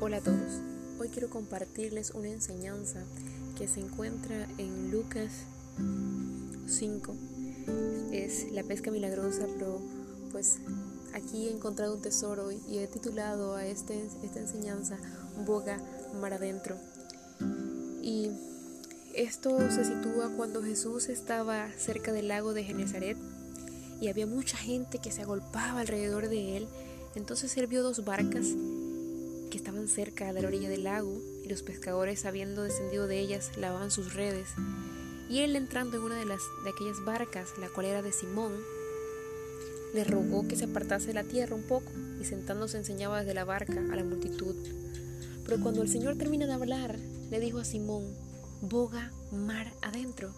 Hola a todos. Hoy quiero compartirles una enseñanza que se encuentra en Lucas 5. Es la pesca milagrosa, pero pues aquí he encontrado un tesoro y he titulado a este, esta enseñanza Boga mar adentro. Y esto se sitúa cuando Jesús estaba cerca del lago de Genezaret y había mucha gente que se agolpaba alrededor de él. Entonces él vio dos barcas estaban cerca de la orilla del lago y los pescadores, habiendo descendido de ellas, lavaban sus redes. Y él entrando en una de, las, de aquellas barcas, la cual era de Simón, le rogó que se apartase de la tierra un poco y sentándose enseñaba desde la barca a la multitud. Pero cuando el Señor termina de hablar, le dijo a Simón, boga mar adentro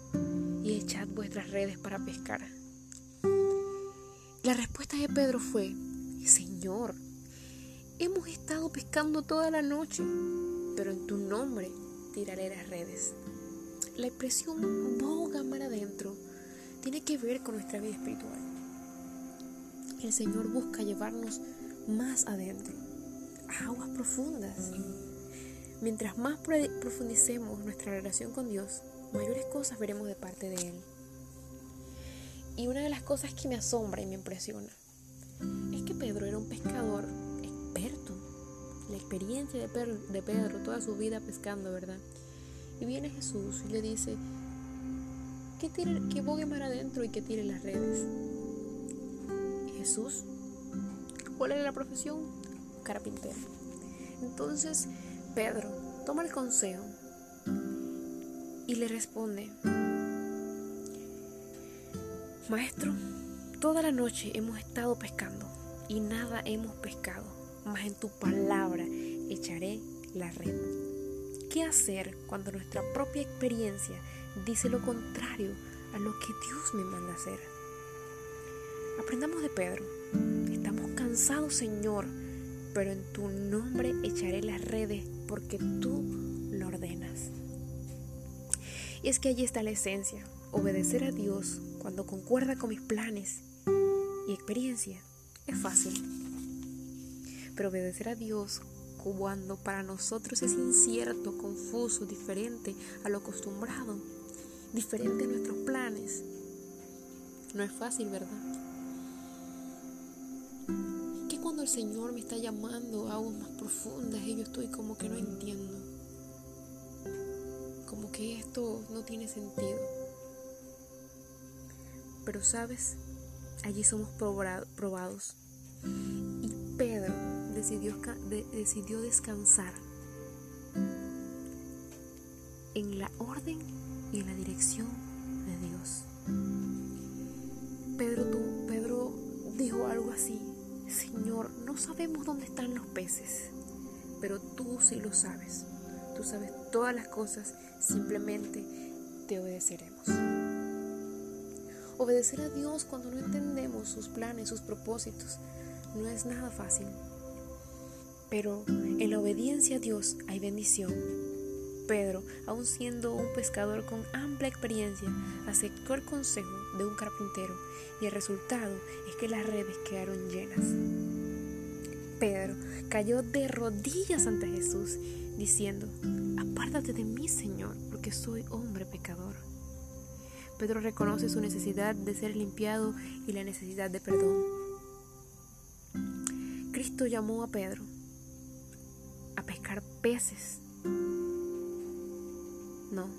y echad vuestras redes para pescar. La respuesta de Pedro fue, Señor, Hemos estado pescando toda la noche, pero en tu nombre tiraré las redes. La expresión boga mar adentro tiene que ver con nuestra vida espiritual. El Señor busca llevarnos más adentro, a aguas profundas. Mientras más profundicemos nuestra relación con Dios, mayores cosas veremos de parte de Él. Y una de las cosas que me asombra y me impresiona es que Pedro era un pescador experiencia de Pedro, toda su vida pescando, ¿verdad? Y viene Jesús y le dice que, tire, que bogue mar adentro y que tire las redes. Jesús, ¿cuál era la profesión? Carpintero. Entonces Pedro toma el consejo y le responde, Maestro, toda la noche hemos estado pescando y nada hemos pescado mas en tu palabra echaré la red. ¿Qué hacer cuando nuestra propia experiencia dice lo contrario a lo que Dios me manda hacer? Aprendamos de Pedro. Estamos cansados, Señor, pero en tu nombre echaré las redes porque tú lo ordenas. Y es que allí está la esencia, obedecer a Dios cuando concuerda con mis planes y experiencia es fácil pero obedecer a Dios cuando para nosotros es incierto, confuso, diferente a lo acostumbrado, diferente a nuestros planes, no es fácil, ¿verdad? Que cuando el Señor me está llamando a aguas más profundas y yo estoy como que no entiendo, como que esto no tiene sentido. Pero sabes, allí somos probados. Y decidió, descansar en la orden y en la dirección de Dios. Pedro, tú, Pedro dijo algo así, Señor, no sabemos dónde están los peces, pero tú sí lo sabes. Tú sabes todas las cosas, simplemente te obedeceremos. Obedecer a Dios cuando no entendemos sus planes, sus propósitos, no es nada fácil. Pero en la obediencia a Dios hay bendición. Pedro, aun siendo un pescador con amplia experiencia, aceptó el consejo de un carpintero y el resultado es que las redes quedaron llenas. Pedro cayó de rodillas ante Jesús, diciendo, Apártate de mí, Señor, porque soy hombre pecador. Pedro reconoce su necesidad de ser limpiado y la necesidad de perdón. Cristo llamó a Pedro peces. No.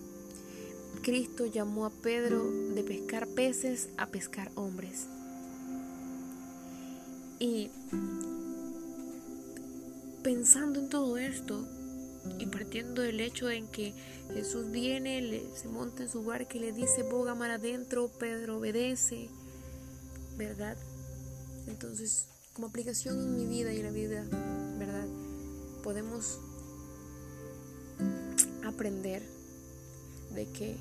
Cristo llamó a Pedro de pescar peces a pescar hombres. Y pensando en todo esto y partiendo del hecho en que Jesús viene, se monta en su barca y le dice, boga mar adentro, Pedro obedece, ¿verdad? Entonces, como aplicación en mi vida y en la vida, ¿verdad? podemos aprender de que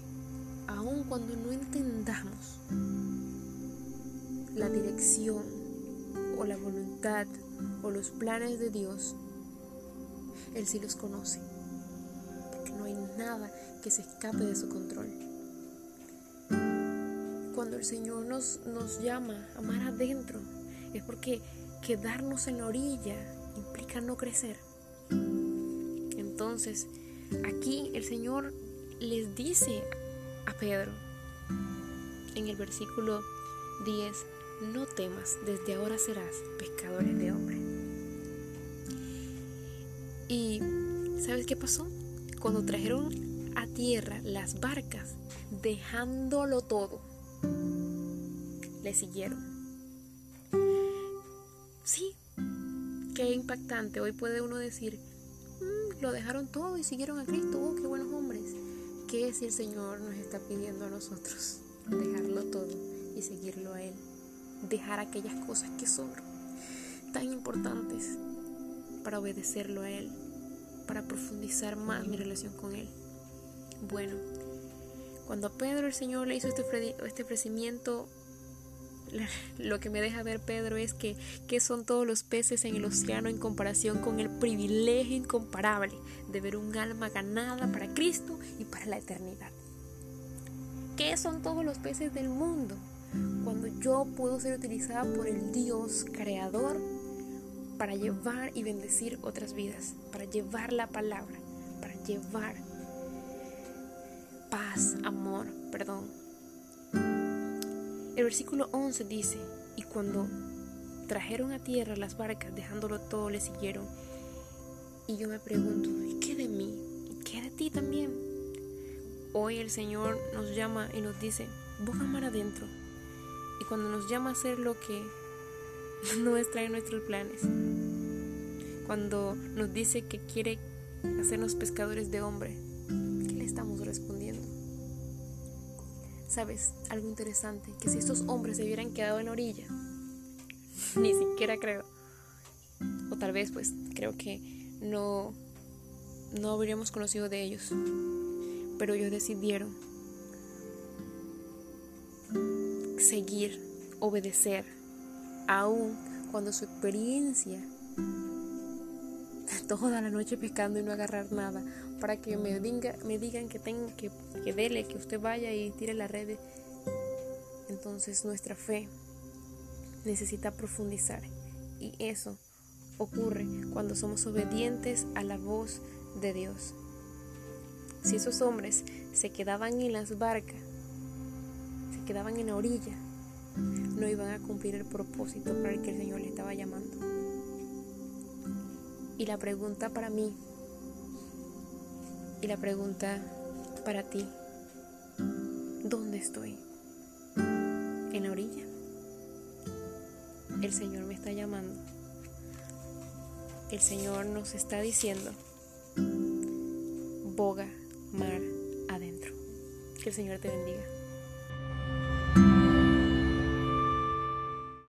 aun cuando no entendamos la dirección o la voluntad o los planes de Dios, Él sí los conoce, porque no hay nada que se escape de su control. Cuando el Señor nos, nos llama a amar adentro, es porque quedarnos en la orilla implica no crecer. Entonces, aquí el Señor les dice a Pedro en el versículo 10, no temas, desde ahora serás pescadores de hombres. Y ¿sabes qué pasó? Cuando trajeron a tierra las barcas, dejándolo todo, le siguieron. Sí, qué impactante. Hoy puede uno decir, lo dejaron todo y siguieron a Cristo. Oh, qué buenos hombres. ¿Qué si el Señor nos está pidiendo a nosotros? Dejarlo todo y seguirlo a Él. Dejar aquellas cosas que son tan importantes para obedecerlo a Él, para profundizar más mi relación con Él. Bueno, cuando a Pedro el Señor le hizo este, este ofrecimiento, lo que me deja ver Pedro es que, que son todos los peces en el océano en comparación con el privilegio incomparable de ver un alma ganada para Cristo y para la eternidad. ¿Qué son todos los peces del mundo? Cuando yo puedo ser utilizada por el Dios creador para llevar y bendecir otras vidas, para llevar la palabra, para llevar paz, amor, perdón, el versículo 11 dice, y cuando trajeron a tierra las barcas, dejándolo todo, le siguieron. Y yo me pregunto, ¿y qué de mí? ¿Y qué de ti también? Hoy el Señor nos llama y nos dice, busca mar adentro. Y cuando nos llama a hacer lo que no está en nuestros planes, cuando nos dice que quiere hacernos pescadores de hombre, ¿Sabes? Algo interesante, que si estos hombres se hubieran quedado en la orilla, ni siquiera creo, o tal vez pues creo que no, no habríamos conocido de ellos, pero ellos decidieron seguir, obedecer, aún cuando su experiencia toda la noche pescando y no agarrar nada, para que me, me digan que tengo que, que dele, que usted vaya y tire la red. Entonces nuestra fe necesita profundizar y eso ocurre cuando somos obedientes a la voz de Dios. Si esos hombres se quedaban en las barcas, se quedaban en la orilla, no iban a cumplir el propósito para el que el Señor le estaba llamando. Y la pregunta para mí y la pregunta para ti, ¿dónde estoy? ¿En la orilla? El Señor me está llamando. El Señor nos está diciendo, boga mar adentro. Que el Señor te bendiga.